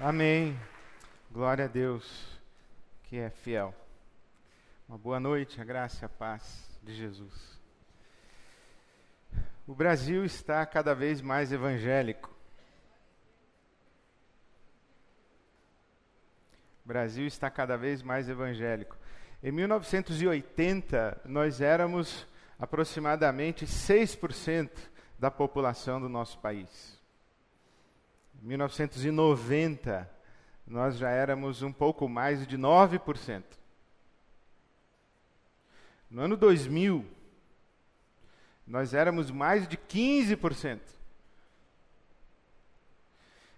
Amém. Glória a Deus que é fiel. Uma boa noite, a graça e a paz de Jesus. O Brasil está cada vez mais evangélico. O Brasil está cada vez mais evangélico. Em 1980, nós éramos aproximadamente 6% da população do nosso país. Em 1990, nós já éramos um pouco mais de 9%. No ano 2000, nós éramos mais de 15%.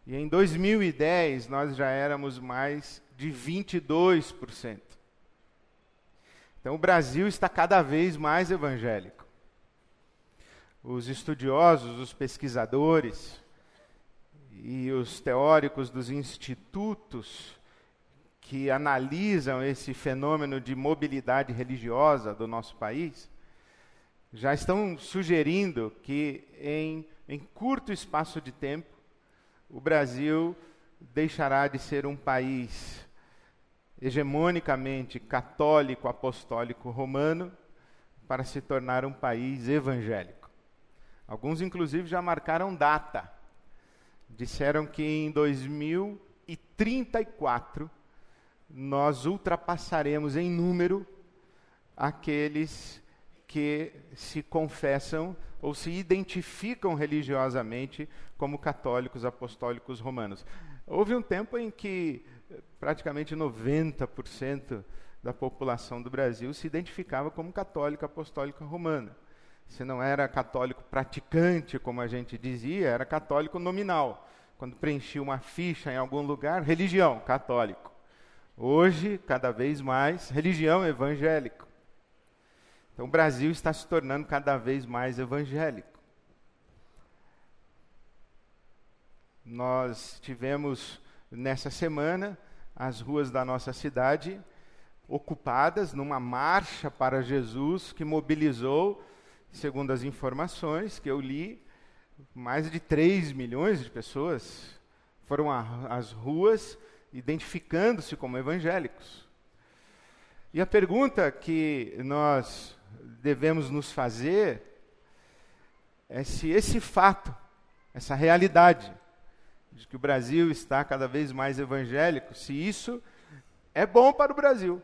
E em 2010, nós já éramos mais de 22%. Então, o Brasil está cada vez mais evangélico. Os estudiosos, os pesquisadores, e os teóricos dos institutos que analisam esse fenômeno de mobilidade religiosa do nosso país já estão sugerindo que em, em curto espaço de tempo o Brasil deixará de ser um país hegemonicamente católico, apostólico, romano, para se tornar um país evangélico. Alguns, inclusive, já marcaram data disseram que em 2034 nós ultrapassaremos em número aqueles que se confessam ou se identificam religiosamente como católicos apostólicos romanos. Houve um tempo em que praticamente 90% da população do Brasil se identificava como católica apostólica romana. Se não era católico praticante, como a gente dizia, era católico nominal. Quando preenchia uma ficha em algum lugar, religião, católico. Hoje, cada vez mais, religião evangélico. Então, o Brasil está se tornando cada vez mais evangélico. Nós tivemos nessa semana as ruas da nossa cidade ocupadas numa marcha para Jesus que mobilizou segundo as informações que eu li, mais de 3 milhões de pessoas foram às ruas identificando-se como evangélicos. E a pergunta que nós devemos nos fazer é se esse fato, essa realidade de que o Brasil está cada vez mais evangélico, se isso é bom para o Brasil.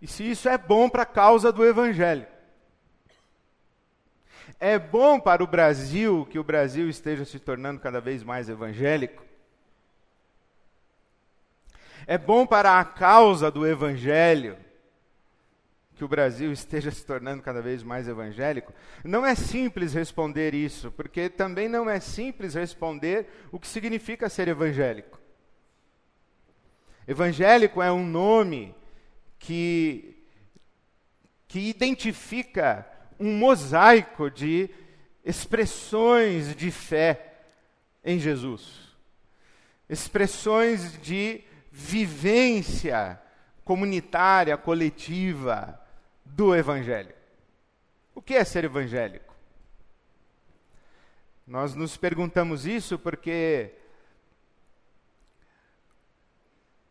E se isso é bom para a causa do Evangelho. É bom para o Brasil que o Brasil esteja se tornando cada vez mais evangélico. É bom para a causa do Evangelho que o Brasil esteja se tornando cada vez mais evangélico? Não é simples responder isso, porque também não é simples responder o que significa ser evangélico. Evangélico é um nome que, que identifica um mosaico de expressões de fé em Jesus, expressões de vivência comunitária, coletiva do Evangelho. O que é ser evangélico? Nós nos perguntamos isso porque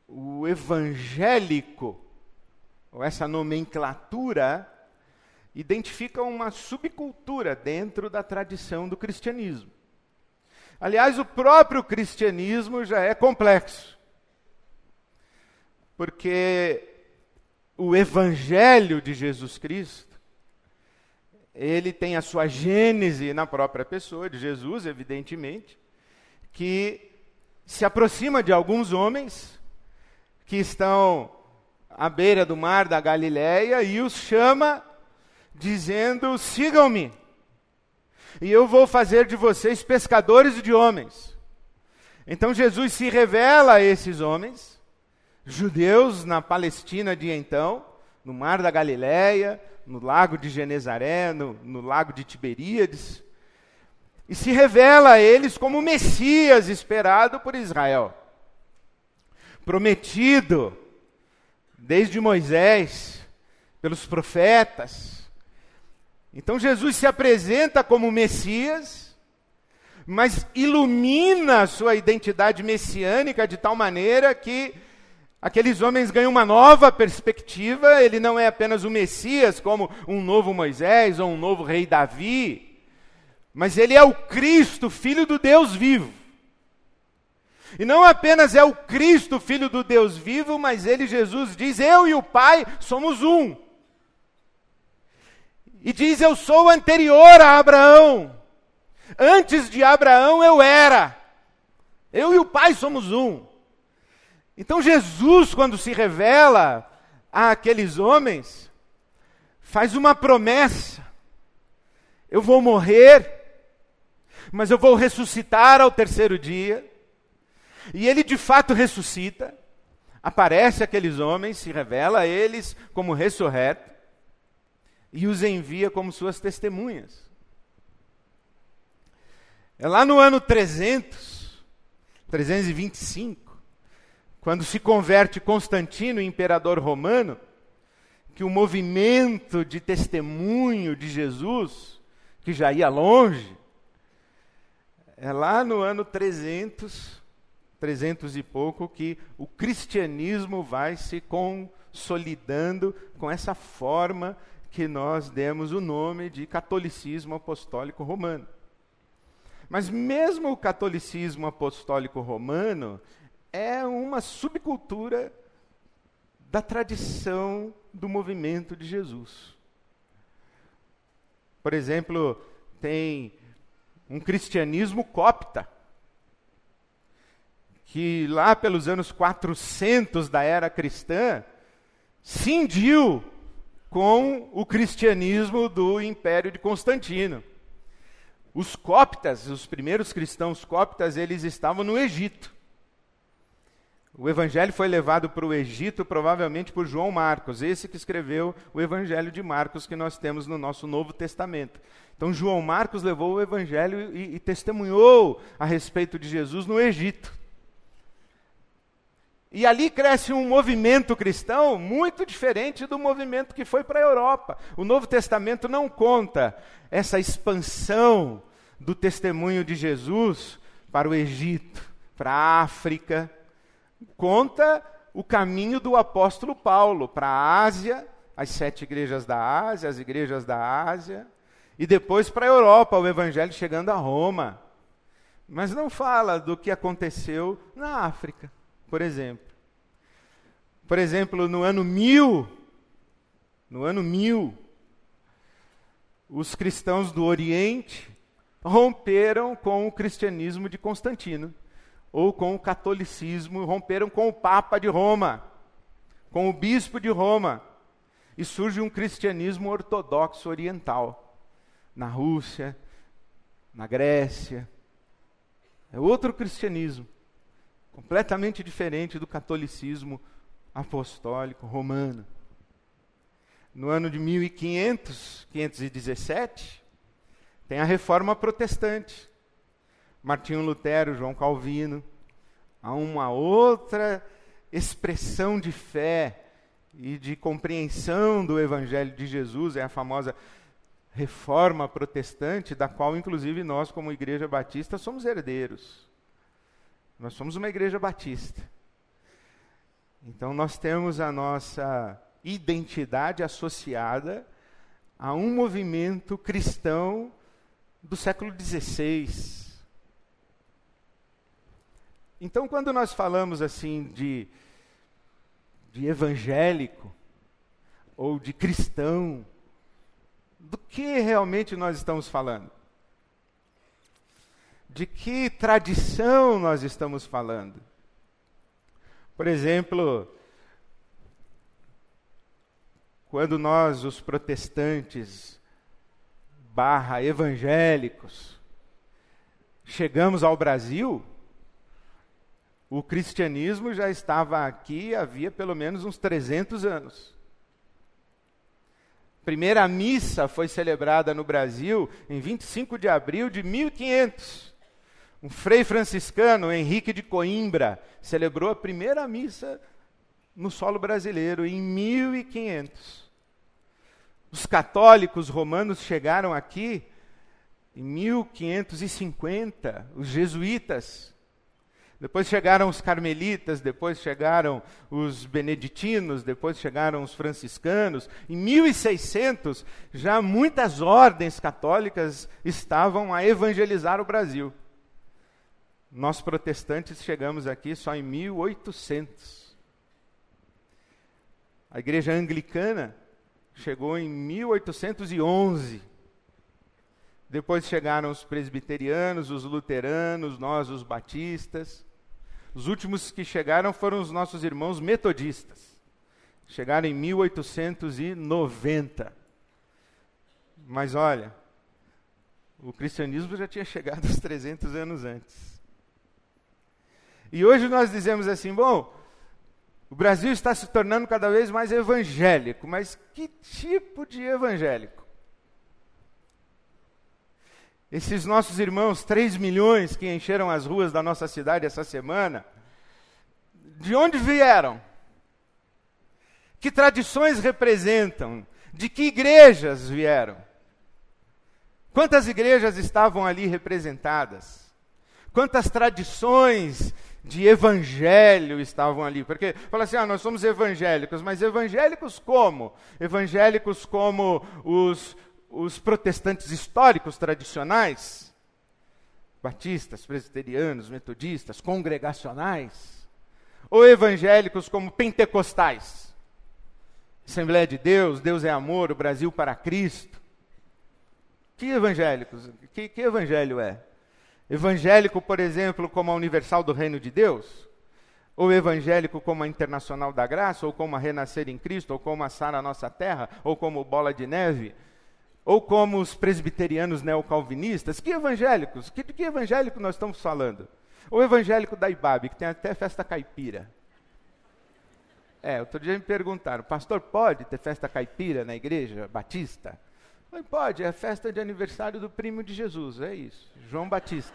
o evangélico ou essa nomenclatura, identifica uma subcultura dentro da tradição do cristianismo. Aliás, o próprio cristianismo já é complexo. Porque o evangelho de Jesus Cristo, ele tem a sua gênese na própria pessoa de Jesus, evidentemente, que se aproxima de alguns homens que estão à beira do mar da Galileia e os chama, dizendo: sigam-me, e eu vou fazer de vocês pescadores de homens. Então Jesus se revela a esses homens, judeus na Palestina de então, no mar da Galileia, no lago de Genezaré, no, no lago de Tiberíades, e se revela a eles como o Messias esperado por Israel, prometido desde Moisés, pelos profetas. Então Jesus se apresenta como Messias, mas ilumina a sua identidade messiânica de tal maneira que aqueles homens ganham uma nova perspectiva. Ele não é apenas o Messias, como um novo Moisés ou um novo rei Davi, mas ele é o Cristo, filho do Deus vivo. E não apenas é o Cristo, filho do Deus vivo, mas ele, Jesus, diz: Eu e o Pai somos um. E diz: Eu sou anterior a Abraão. Antes de Abraão eu era. Eu e o Pai somos um. Então Jesus, quando se revela àqueles homens, faz uma promessa: eu vou morrer, mas eu vou ressuscitar ao terceiro dia. E ele de fato ressuscita, aparece aqueles homens, se revela a eles como ressurreto e os envia como suas testemunhas. É lá no ano 300, 325, quando se converte Constantino, imperador romano, que o movimento de testemunho de Jesus, que já ia longe, é lá no ano 300, 300 e pouco, que o cristianismo vai se consolidando com essa forma que nós demos o nome de catolicismo apostólico romano. Mas mesmo o catolicismo apostólico romano é uma subcultura da tradição do movimento de Jesus. Por exemplo, tem um cristianismo copta, que lá pelos anos 400 da era cristã cindiu com o cristianismo do Império de Constantino. Os coptas, os primeiros cristãos coptas, eles estavam no Egito. O evangelho foi levado para o Egito provavelmente por João Marcos, esse que escreveu o evangelho de Marcos que nós temos no nosso Novo Testamento. Então João Marcos levou o evangelho e, e testemunhou a respeito de Jesus no Egito. E ali cresce um movimento cristão muito diferente do movimento que foi para a Europa. O Novo Testamento não conta essa expansão do testemunho de Jesus para o Egito, para a África. Conta o caminho do apóstolo Paulo para a Ásia, as sete igrejas da Ásia, as igrejas da Ásia, e depois para a Europa, o evangelho chegando a Roma. Mas não fala do que aconteceu na África por exemplo. Por exemplo, no ano mil, no ano mil, os cristãos do Oriente romperam com o cristianismo de Constantino, ou com o catolicismo, romperam com o Papa de Roma, com o bispo de Roma, e surge um cristianismo ortodoxo oriental, na Rússia, na Grécia. É outro cristianismo completamente diferente do catolicismo apostólico romano. No ano de 1500, 517, tem a reforma protestante. Martinho Lutero, João Calvino, há uma outra expressão de fé e de compreensão do evangelho de Jesus, é a famosa reforma protestante, da qual inclusive nós como igreja batista somos herdeiros. Nós somos uma igreja batista. Então nós temos a nossa identidade associada a um movimento cristão do século XVI. Então, quando nós falamos assim de, de evangélico ou de cristão, do que realmente nós estamos falando? De que tradição nós estamos falando. Por exemplo, quando nós, os protestantes, barra evangélicos, chegamos ao Brasil, o cristianismo já estava aqui havia pelo menos uns 300 anos. Primeira missa foi celebrada no Brasil em 25 de abril de 1500. Um frei franciscano, Henrique de Coimbra, celebrou a primeira missa no solo brasileiro em 1500. Os católicos romanos chegaram aqui Em 1550, os jesuítas. Depois chegaram os carmelitas, depois chegaram os beneditinos, depois chegaram os franciscanos. Em 1600, já muitas ordens católicas estavam a evangelizar o Brasil. Nós protestantes chegamos aqui só em 1800. A igreja anglicana chegou em 1811. Depois chegaram os presbiterianos, os luteranos, nós, os batistas. Os últimos que chegaram foram os nossos irmãos metodistas. Chegaram em 1890. Mas olha, o cristianismo já tinha chegado uns 300 anos antes. E hoje nós dizemos assim: bom, o Brasil está se tornando cada vez mais evangélico, mas que tipo de evangélico? Esses nossos irmãos, 3 milhões que encheram as ruas da nossa cidade essa semana, de onde vieram? Que tradições representam? De que igrejas vieram? Quantas igrejas estavam ali representadas? Quantas tradições de evangelho estavam ali. Porque fala assim: ah, nós somos evangélicos, mas evangélicos como? Evangélicos como os, os protestantes históricos tradicionais? Batistas, presbiterianos, metodistas, congregacionais? Ou evangélicos como pentecostais? Assembleia de Deus, Deus é amor, o Brasil para Cristo. Que evangélicos? Que, que evangelho é? Evangélico, por exemplo, como a Universal do Reino de Deus? Ou evangélico como a Internacional da Graça? Ou como a Renascer em Cristo? Ou como a Sara Nossa Terra? Ou como Bola de Neve? Ou como os presbiterianos neocalvinistas? Que evangélicos? Que, de que evangélico nós estamos falando? O evangélico da Ibabe, que tem até festa caipira. É, outro dia me perguntaram, pastor, pode ter festa caipira na igreja batista? Falei, pode, é festa de aniversário do primo de Jesus, é isso, João Batista.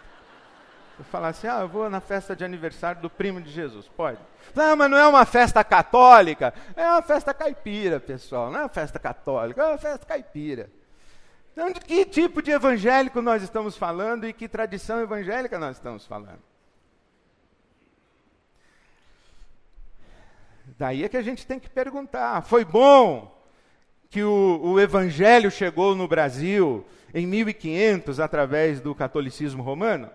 Eu falar assim, ah, eu vou na festa de aniversário do primo de Jesus, pode. Não, mas não é uma festa católica, é uma festa caipira, pessoal, não é uma festa católica, é uma festa caipira. Então, de que tipo de evangélico nós estamos falando e que tradição evangélica nós estamos falando? Daí é que a gente tem que perguntar: foi bom que o, o evangelho chegou no Brasil em 1500 através do catolicismo romano?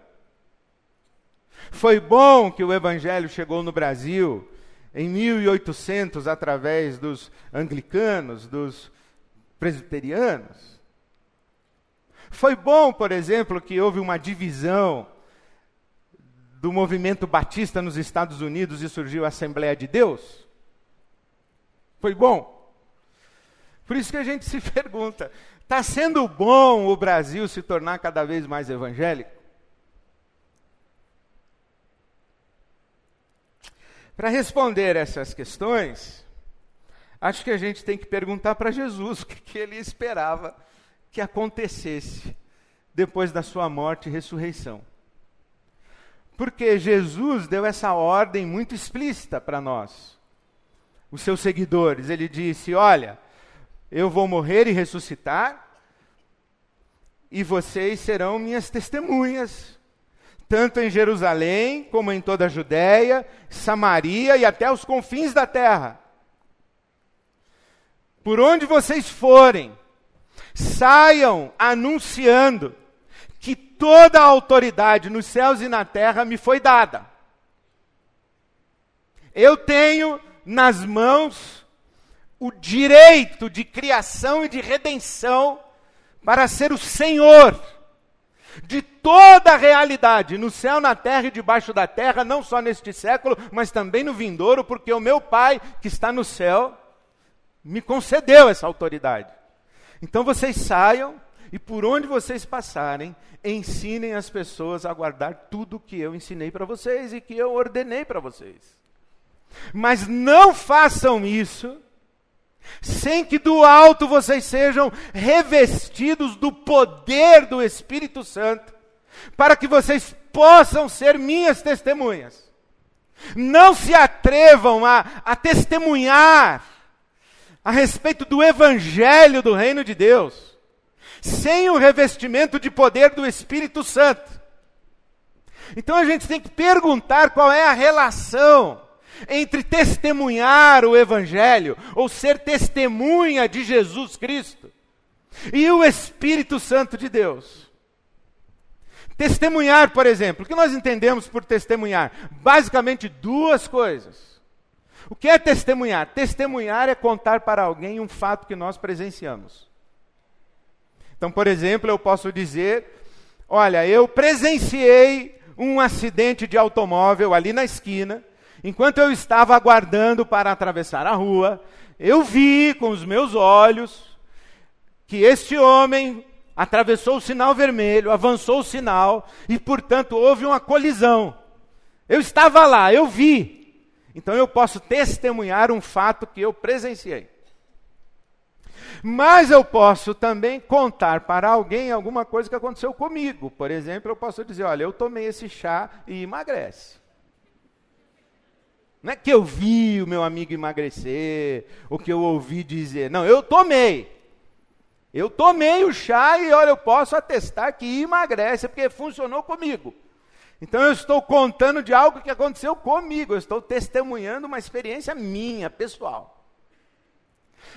Foi bom que o evangelho chegou no Brasil em 1800 através dos anglicanos, dos presbiterianos? Foi bom, por exemplo, que houve uma divisão do movimento batista nos Estados Unidos e surgiu a Assembleia de Deus? Foi bom. Por isso que a gente se pergunta: está sendo bom o Brasil se tornar cada vez mais evangélico? Para responder essas questões, acho que a gente tem que perguntar para Jesus o que, que ele esperava que acontecesse depois da sua morte e ressurreição. Porque Jesus deu essa ordem muito explícita para nós, os seus seguidores. Ele disse: Olha, eu vou morrer e ressuscitar, e vocês serão minhas testemunhas, tanto em Jerusalém, como em toda a Judéia, Samaria e até os confins da terra. Por onde vocês forem, saiam anunciando que toda a autoridade nos céus e na terra me foi dada. Eu tenho nas mãos o direito de criação e de redenção para ser o Senhor de toda a realidade, no céu, na terra e debaixo da terra, não só neste século, mas também no vindouro, porque o meu Pai que está no céu me concedeu essa autoridade. Então vocês saiam e por onde vocês passarem, ensinem as pessoas a guardar tudo que eu ensinei para vocês e que eu ordenei para vocês. Mas não façam isso sem que do alto vocês sejam revestidos do poder do Espírito Santo, para que vocês possam ser minhas testemunhas. Não se atrevam a, a testemunhar a respeito do Evangelho do Reino de Deus, sem o revestimento de poder do Espírito Santo. Então a gente tem que perguntar qual é a relação entre testemunhar o Evangelho, ou ser testemunha de Jesus Cristo, e o Espírito Santo de Deus. Testemunhar, por exemplo, o que nós entendemos por testemunhar? Basicamente duas coisas. O que é testemunhar? Testemunhar é contar para alguém um fato que nós presenciamos. Então, por exemplo, eu posso dizer: olha, eu presenciei um acidente de automóvel ali na esquina, enquanto eu estava aguardando para atravessar a rua, eu vi com os meus olhos que este homem atravessou o sinal vermelho, avançou o sinal e, portanto, houve uma colisão. Eu estava lá, eu vi. Então eu posso testemunhar um fato que eu presenciei. Mas eu posso também contar para alguém alguma coisa que aconteceu comigo. Por exemplo, eu posso dizer: olha, eu tomei esse chá e emagrece. Não é que eu vi o meu amigo emagrecer, ou que eu ouvi dizer. Não, eu tomei. Eu tomei o chá e olha, eu posso atestar que emagrece, porque funcionou comigo. Então eu estou contando de algo que aconteceu comigo, eu estou testemunhando uma experiência minha, pessoal.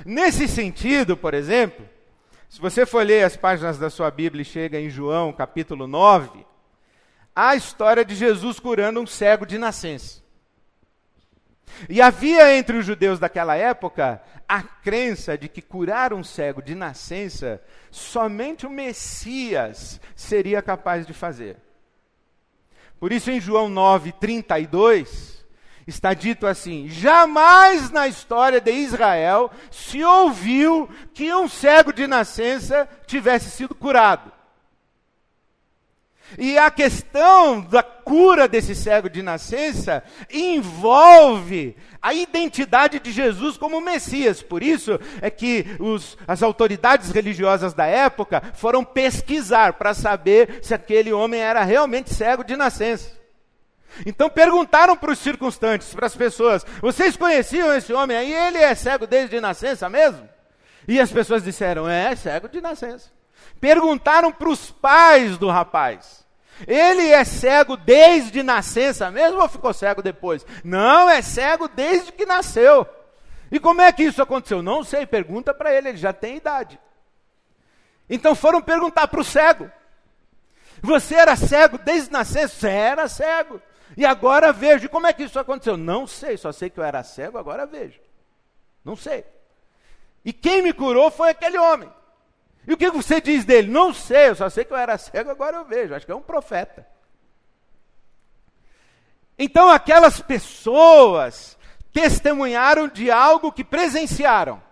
Nesse sentido, por exemplo, se você for ler as páginas da sua Bíblia e chega em João, capítulo 9, há a história de Jesus curando um cego de nascença. E havia entre os judeus daquela época a crença de que curar um cego de nascença somente o Messias seria capaz de fazer. Por isso, em João 9, 32, está dito assim: jamais na história de Israel se ouviu que um cego de nascença tivesse sido curado. E a questão da cura desse cego de nascença envolve a identidade de Jesus como Messias. Por isso é que os, as autoridades religiosas da época foram pesquisar para saber se aquele homem era realmente cego de nascença. Então perguntaram para os circunstantes, para as pessoas: vocês conheciam esse homem aí? Ele é cego desde nascença mesmo? E as pessoas disseram: é, cego de nascença. Perguntaram para os pais do rapaz: ele é cego desde nascença mesmo ou ficou cego depois? Não, é cego desde que nasceu. E como é que isso aconteceu? Não sei, pergunta para ele, ele já tem idade. Então foram perguntar para o cego: Você era cego desde nascença? Você era cego. E agora vejo. E como é que isso aconteceu? Não sei, só sei que eu era cego, agora vejo. Não sei. E quem me curou foi aquele homem. E o que você diz dele? Não sei, eu só sei que eu era cego, agora eu vejo. Acho que é um profeta. Então aquelas pessoas testemunharam de algo que presenciaram.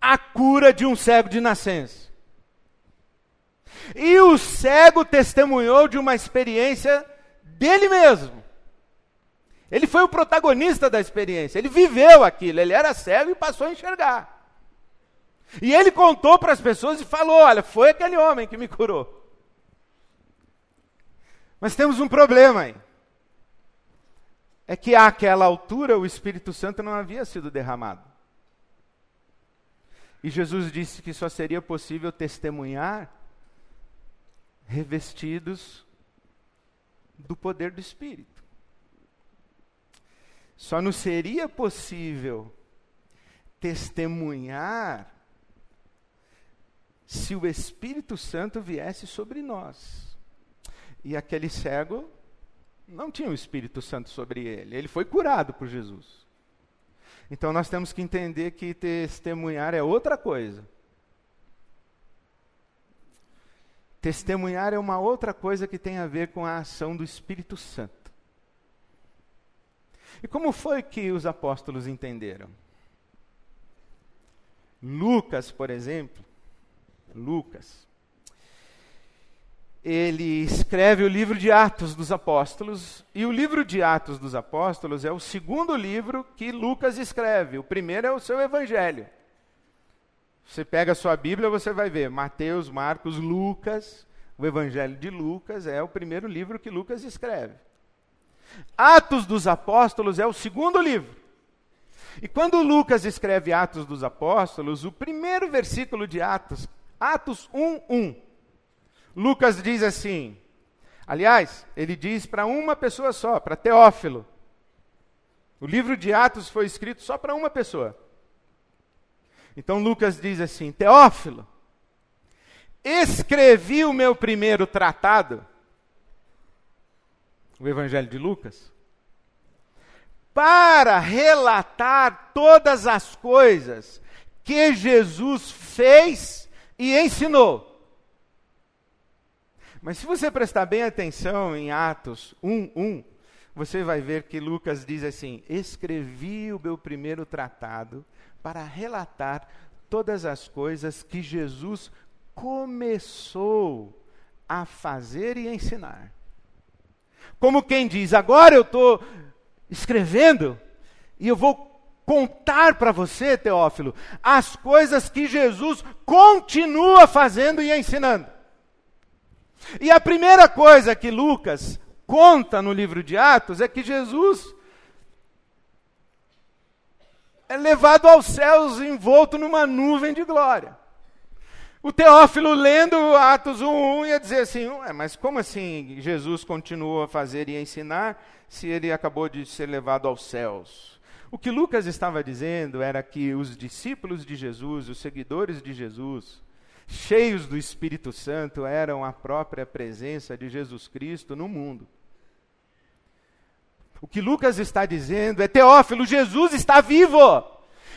A cura de um cego de nascença. E o cego testemunhou de uma experiência dele mesmo. Ele foi o protagonista da experiência, ele viveu aquilo, ele era cego e passou a enxergar. E ele contou para as pessoas e falou: Olha, foi aquele homem que me curou. Mas temos um problema aí. É que àquela altura o Espírito Santo não havia sido derramado. E Jesus disse que só seria possível testemunhar revestidos do poder do Espírito. Só não seria possível testemunhar se o Espírito Santo viesse sobre nós. E aquele cego não tinha o Espírito Santo sobre ele, ele foi curado por Jesus. Então nós temos que entender que testemunhar é outra coisa. Testemunhar é uma outra coisa que tem a ver com a ação do Espírito Santo. E como foi que os apóstolos entenderam? Lucas, por exemplo, Lucas, ele escreve o livro de Atos dos Apóstolos, e o livro de Atos dos Apóstolos é o segundo livro que Lucas escreve. O primeiro é o seu Evangelho. Você pega a sua Bíblia, você vai ver Mateus, Marcos, Lucas. O Evangelho de Lucas é o primeiro livro que Lucas escreve. Atos dos Apóstolos é o segundo livro. E quando Lucas escreve Atos dos Apóstolos, o primeiro versículo de Atos, Atos 1, 1. Lucas diz assim, aliás, ele diz para uma pessoa só, para Teófilo. O livro de Atos foi escrito só para uma pessoa. Então Lucas diz assim: Teófilo, escrevi o meu primeiro tratado, o Evangelho de Lucas, para relatar todas as coisas que Jesus fez e ensinou. Mas se você prestar bem atenção em Atos 1:1, você vai ver que Lucas diz assim: "Escrevi o meu primeiro tratado para relatar todas as coisas que Jesus começou a fazer e ensinar. Como quem diz, agora eu estou escrevendo e eu vou contar para você, Teófilo, as coisas que Jesus continua fazendo e ensinando. E a primeira coisa que Lucas conta no livro de Atos é que Jesus é levado aos céus envolto numa nuvem de glória. O Teófilo, lendo Atos 1.1, ia dizer assim, mas como assim Jesus continuou a fazer e ensinar se ele acabou de ser levado aos céus? O que Lucas estava dizendo era que os discípulos de Jesus, os seguidores de Jesus, cheios do Espírito Santo, eram a própria presença de Jesus Cristo no mundo. O que Lucas está dizendo é: Teófilo, Jesus está vivo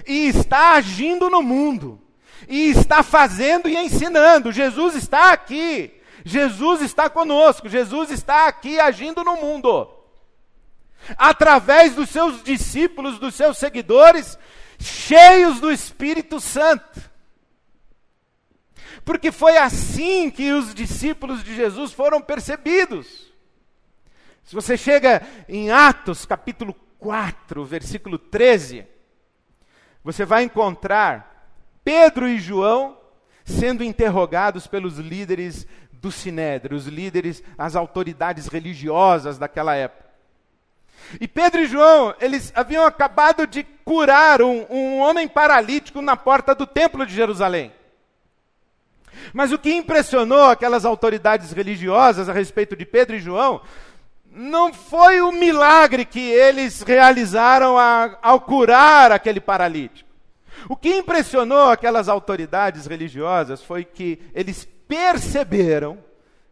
e está agindo no mundo, e está fazendo e ensinando. Jesus está aqui, Jesus está conosco, Jesus está aqui agindo no mundo. Através dos seus discípulos, dos seus seguidores, cheios do Espírito Santo. Porque foi assim que os discípulos de Jesus foram percebidos. Se você chega em Atos capítulo 4, versículo 13, você vai encontrar Pedro e João sendo interrogados pelos líderes do Sinédrio, os líderes, as autoridades religiosas daquela época. E Pedro e João, eles haviam acabado de curar um, um homem paralítico na porta do templo de Jerusalém. Mas o que impressionou aquelas autoridades religiosas a respeito de Pedro e João não foi o milagre que eles realizaram a, ao curar aquele paralítico. O que impressionou aquelas autoridades religiosas foi que eles perceberam,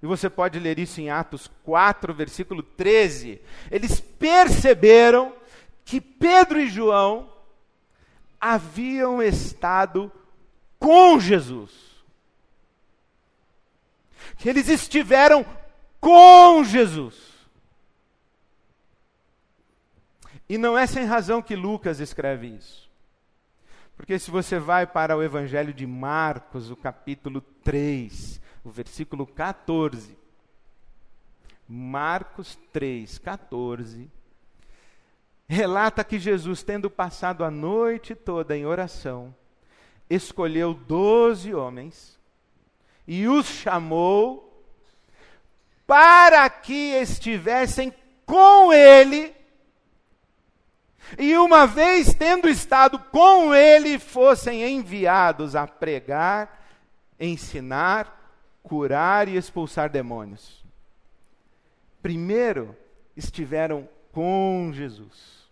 e você pode ler isso em Atos 4, versículo 13. Eles perceberam que Pedro e João haviam estado com Jesus. Que eles estiveram com Jesus. E não é sem razão que Lucas escreve isso. Porque se você vai para o Evangelho de Marcos, o capítulo 3, o versículo 14. Marcos 3, 14. Relata que Jesus, tendo passado a noite toda em oração, escolheu doze homens e os chamou para que estivessem com ele e uma vez tendo estado com ele, fossem enviados a pregar, ensinar, curar e expulsar demônios. Primeiro estiveram com Jesus.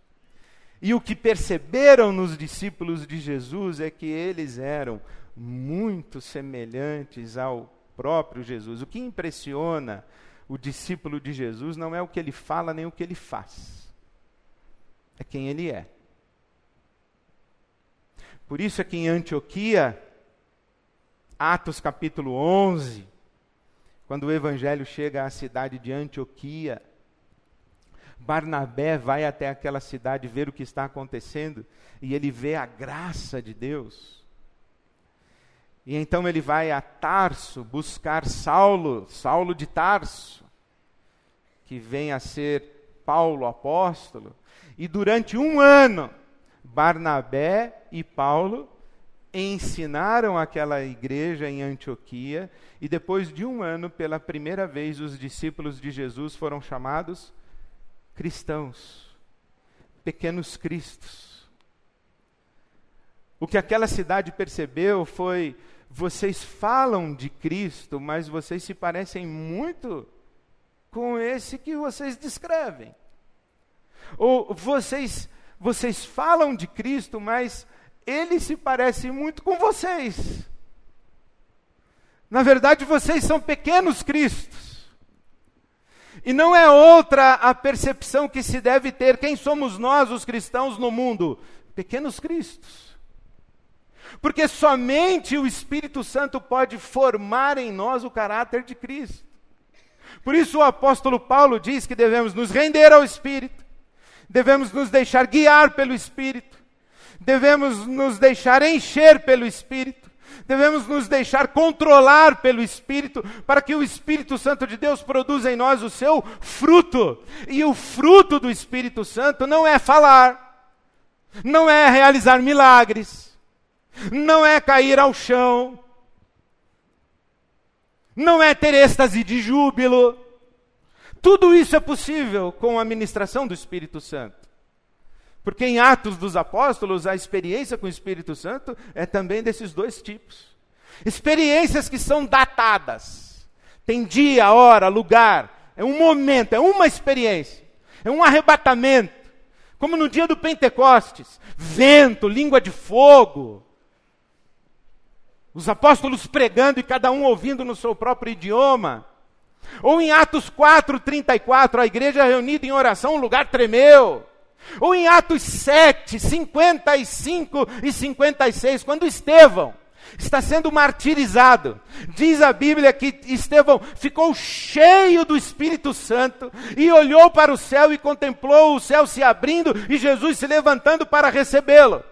E o que perceberam nos discípulos de Jesus é que eles eram muito semelhantes ao próprio Jesus. O que impressiona o discípulo de Jesus não é o que ele fala nem o que ele faz é quem ele é. Por isso é que em Antioquia, Atos capítulo 11, quando o evangelho chega à cidade de Antioquia, Barnabé vai até aquela cidade ver o que está acontecendo e ele vê a graça de Deus. E então ele vai a Tarso buscar Saulo, Saulo de Tarso, que vem a ser Paulo apóstolo. E durante um ano, Barnabé e Paulo ensinaram aquela igreja em Antioquia, e depois de um ano, pela primeira vez, os discípulos de Jesus foram chamados cristãos, pequenos cristos. O que aquela cidade percebeu foi vocês falam de Cristo, mas vocês se parecem muito com esse que vocês descrevem. Ou vocês, vocês falam de Cristo, mas ele se parece muito com vocês. Na verdade, vocês são pequenos Cristos. E não é outra a percepção que se deve ter. Quem somos nós, os cristãos, no mundo? Pequenos Cristos. Porque somente o Espírito Santo pode formar em nós o caráter de Cristo. Por isso o apóstolo Paulo diz que devemos nos render ao Espírito, devemos nos deixar guiar pelo Espírito, devemos nos deixar encher pelo Espírito, devemos nos deixar controlar pelo Espírito, para que o Espírito Santo de Deus produza em nós o seu fruto. E o fruto do Espírito Santo não é falar, não é realizar milagres não é cair ao chão, não é ter êxtase de júbilo. Tudo isso é possível com a ministração do Espírito Santo. Porque em Atos dos Apóstolos, a experiência com o Espírito Santo é também desses dois tipos. Experiências que são datadas. Tem dia, hora, lugar. É um momento, é uma experiência. É um arrebatamento. Como no dia do Pentecostes. Vento, língua de fogo. Os apóstolos pregando e cada um ouvindo no seu próprio idioma. Ou em Atos 4, 34, a igreja reunida em oração, o lugar tremeu. Ou em Atos 7, 55 e 56, quando Estevão está sendo martirizado. Diz a Bíblia que Estevão ficou cheio do Espírito Santo e olhou para o céu e contemplou o céu se abrindo e Jesus se levantando para recebê-lo.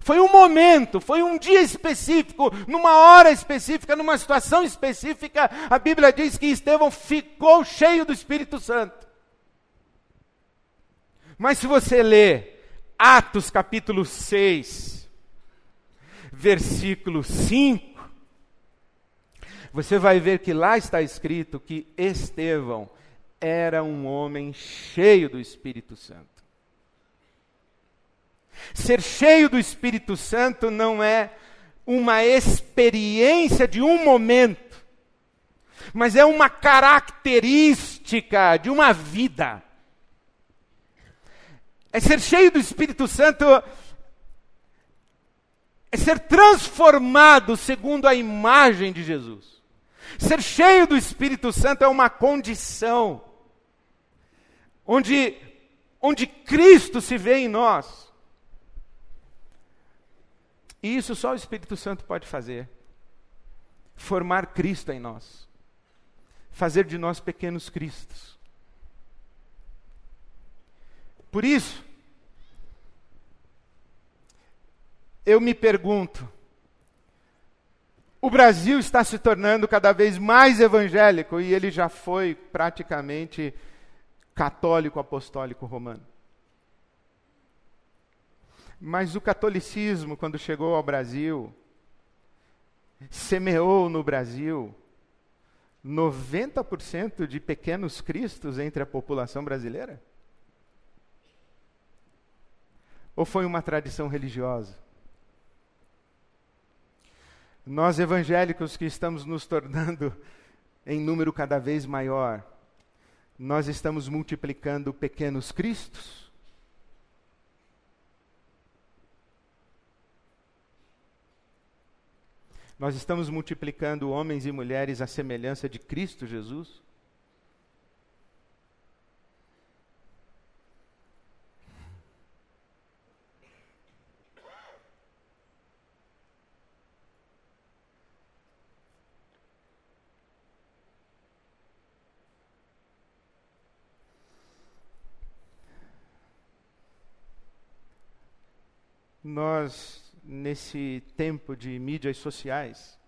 Foi um momento, foi um dia específico, numa hora específica, numa situação específica. A Bíblia diz que Estevão ficou cheio do Espírito Santo. Mas se você lê Atos capítulo 6, versículo 5, você vai ver que lá está escrito que Estevão era um homem cheio do Espírito Santo. Ser cheio do Espírito Santo não é uma experiência de um momento, mas é uma característica de uma vida. É ser cheio do Espírito Santo, é ser transformado segundo a imagem de Jesus. Ser cheio do Espírito Santo é uma condição onde, onde Cristo se vê em nós. E isso só o Espírito Santo pode fazer. Formar Cristo em nós. Fazer de nós pequenos Cristos. Por isso, eu me pergunto: o Brasil está se tornando cada vez mais evangélico e ele já foi praticamente católico apostólico romano. Mas o catolicismo, quando chegou ao Brasil, semeou no Brasil 90% de pequenos cristos entre a população brasileira? Ou foi uma tradição religiosa? Nós evangélicos que estamos nos tornando em número cada vez maior, nós estamos multiplicando pequenos cristos? Nós estamos multiplicando homens e mulheres à semelhança de Cristo Jesus? Nós nesse tempo de mídias sociais,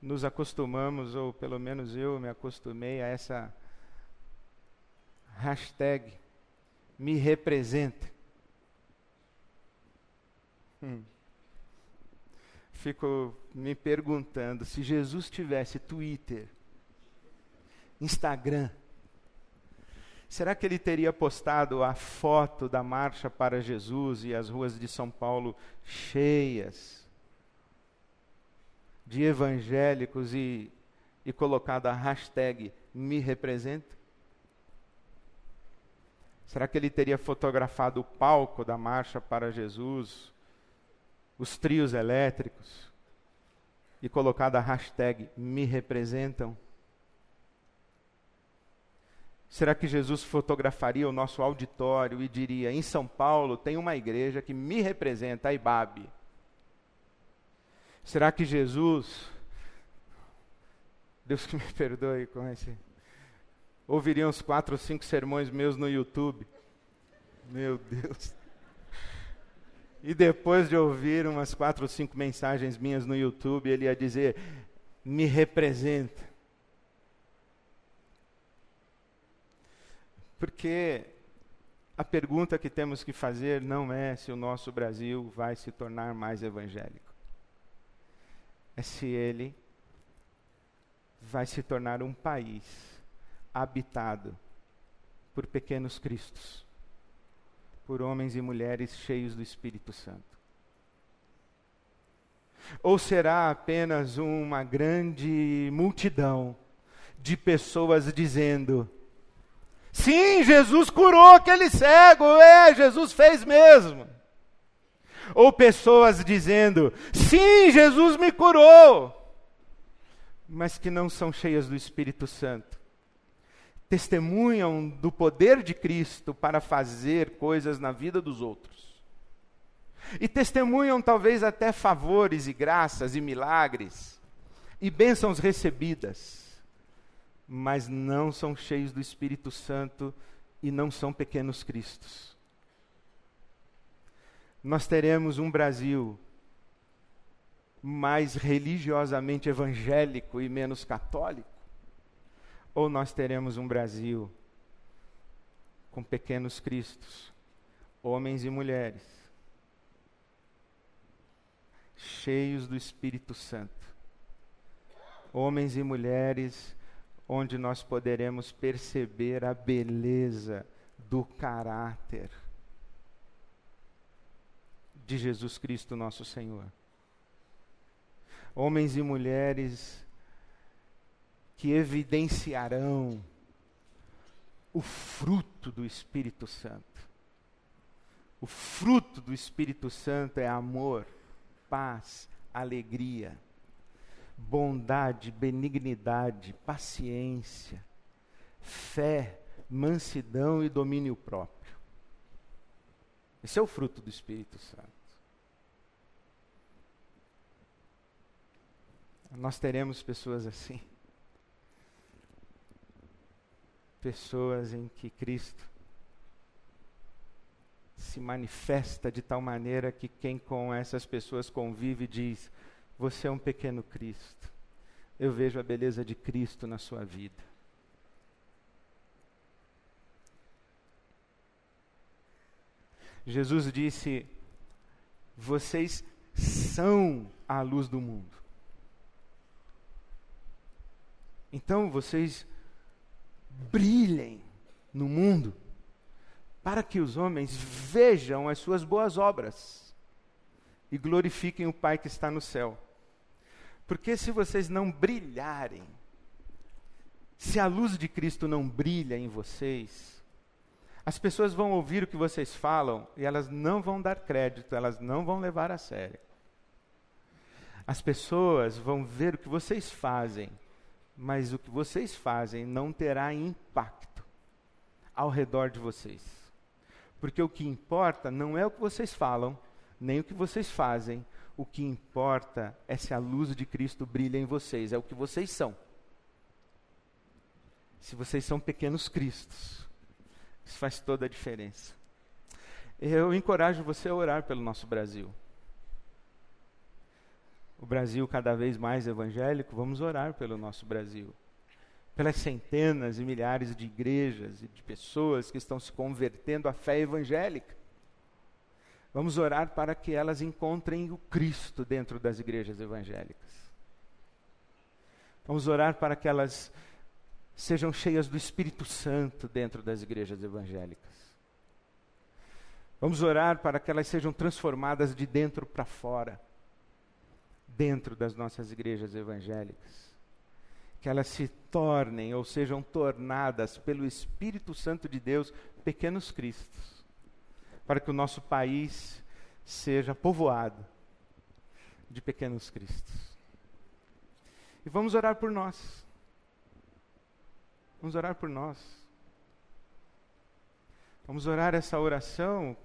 nos acostumamos, ou pelo menos eu me acostumei a essa hashtag me representa. Hum. Fico me perguntando se Jesus tivesse Twitter, Instagram, Será que ele teria postado a foto da marcha para Jesus e as ruas de São Paulo cheias? de evangélicos e, e colocado a hashtag me representa? Será que ele teria fotografado o palco da marcha para Jesus, os trios elétricos, e colocado a hashtag me representam? Será que Jesus fotografaria o nosso auditório e diria: em São Paulo tem uma igreja que me representa, a IBAB? Será que Jesus, Deus que me perdoe com esse, ouviria uns quatro ou cinco sermões meus no YouTube? Meu Deus. E depois de ouvir umas quatro ou cinco mensagens minhas no YouTube, ele ia dizer: me representa. Porque a pergunta que temos que fazer não é se o nosso Brasil vai se tornar mais evangélico. É se ele vai se tornar um país habitado por pequenos cristos, por homens e mulheres cheios do Espírito Santo. Ou será apenas uma grande multidão de pessoas dizendo: Sim, Jesus curou aquele cego, é, Jesus fez mesmo. Ou pessoas dizendo: Sim, Jesus me curou, mas que não são cheias do Espírito Santo. Testemunham do poder de Cristo para fazer coisas na vida dos outros. E testemunham talvez até favores e graças e milagres e bênçãos recebidas mas não são cheios do Espírito Santo e não são pequenos cristos. Nós teremos um Brasil mais religiosamente evangélico e menos católico? Ou nós teremos um Brasil com pequenos cristos, homens e mulheres, cheios do Espírito Santo, homens e mulheres onde nós poderemos perceber a beleza do caráter de Jesus Cristo, nosso Senhor. Homens e mulheres que evidenciarão o fruto do Espírito Santo. O fruto do Espírito Santo é amor, paz, alegria bondade, benignidade, paciência, fé, mansidão e domínio próprio. Esse é o fruto do Espírito Santo. Nós teremos pessoas assim. Pessoas em que Cristo se manifesta de tal maneira que quem com essas pessoas convive diz: você é um pequeno Cristo. Eu vejo a beleza de Cristo na sua vida. Jesus disse: Vocês são a luz do mundo. Então vocês brilhem no mundo, para que os homens vejam as suas boas obras e glorifiquem o Pai que está no céu. Porque se vocês não brilharem, se a luz de Cristo não brilha em vocês, as pessoas vão ouvir o que vocês falam e elas não vão dar crédito, elas não vão levar a sério. As pessoas vão ver o que vocês fazem, mas o que vocês fazem não terá impacto ao redor de vocês. Porque o que importa não é o que vocês falam, nem o que vocês fazem, o que importa é se a luz de Cristo brilha em vocês, é o que vocês são. Se vocês são pequenos cristos, isso faz toda a diferença. Eu encorajo você a orar pelo nosso Brasil. O Brasil cada vez mais evangélico, vamos orar pelo nosso Brasil. Pelas centenas e milhares de igrejas e de pessoas que estão se convertendo à fé evangélica. Vamos orar para que elas encontrem o Cristo dentro das igrejas evangélicas. Vamos orar para que elas sejam cheias do Espírito Santo dentro das igrejas evangélicas. Vamos orar para que elas sejam transformadas de dentro para fora, dentro das nossas igrejas evangélicas. Que elas se tornem ou sejam tornadas pelo Espírito Santo de Deus pequenos cristos, para que o nosso país seja povoado de pequenos cristos. E vamos orar por nós. Vamos orar por nós. Vamos orar essa oração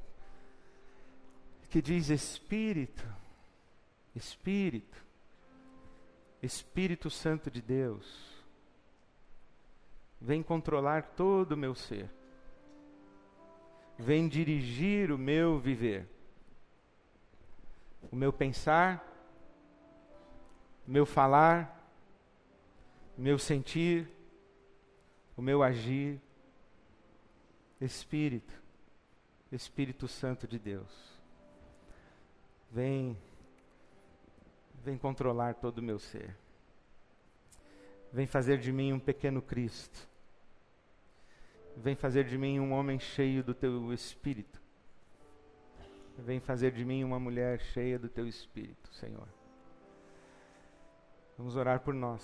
que diz Espírito, Espírito, Espírito Santo de Deus, vem controlar todo o meu ser, vem dirigir o meu viver, o meu pensar, o meu falar, o meu sentir, o meu agir. Espírito, Espírito Santo de Deus, vem, vem controlar todo o meu ser. Vem fazer de mim um pequeno Cristo. Vem fazer de mim um homem cheio do teu espírito. Vem fazer de mim uma mulher cheia do teu espírito, Senhor. Vamos orar por nós.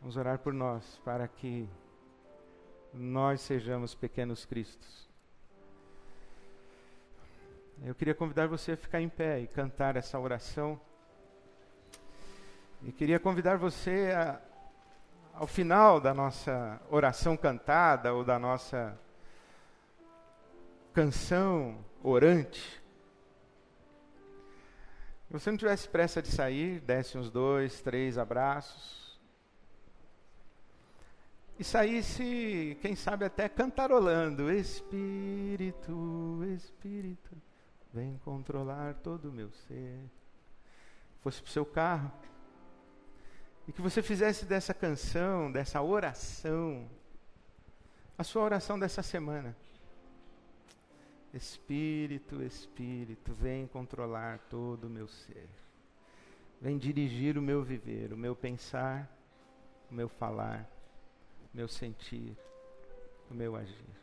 Vamos orar por nós para que nós sejamos pequenos cristos. Eu queria convidar você a ficar em pé e cantar essa oração. E queria convidar você a, ao final da nossa oração cantada ou da nossa canção orante, se você não tivesse pressa de sair, desse uns dois, três abraços e saísse, quem sabe até cantarolando: Espírito, Espírito, vem controlar todo o meu ser. Fosse para o seu carro. E que você fizesse dessa canção, dessa oração, a sua oração dessa semana. Espírito, Espírito, vem controlar todo o meu ser. Vem dirigir o meu viver, o meu pensar, o meu falar meu sentir, o meu agir.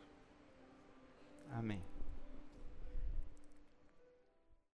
Amém.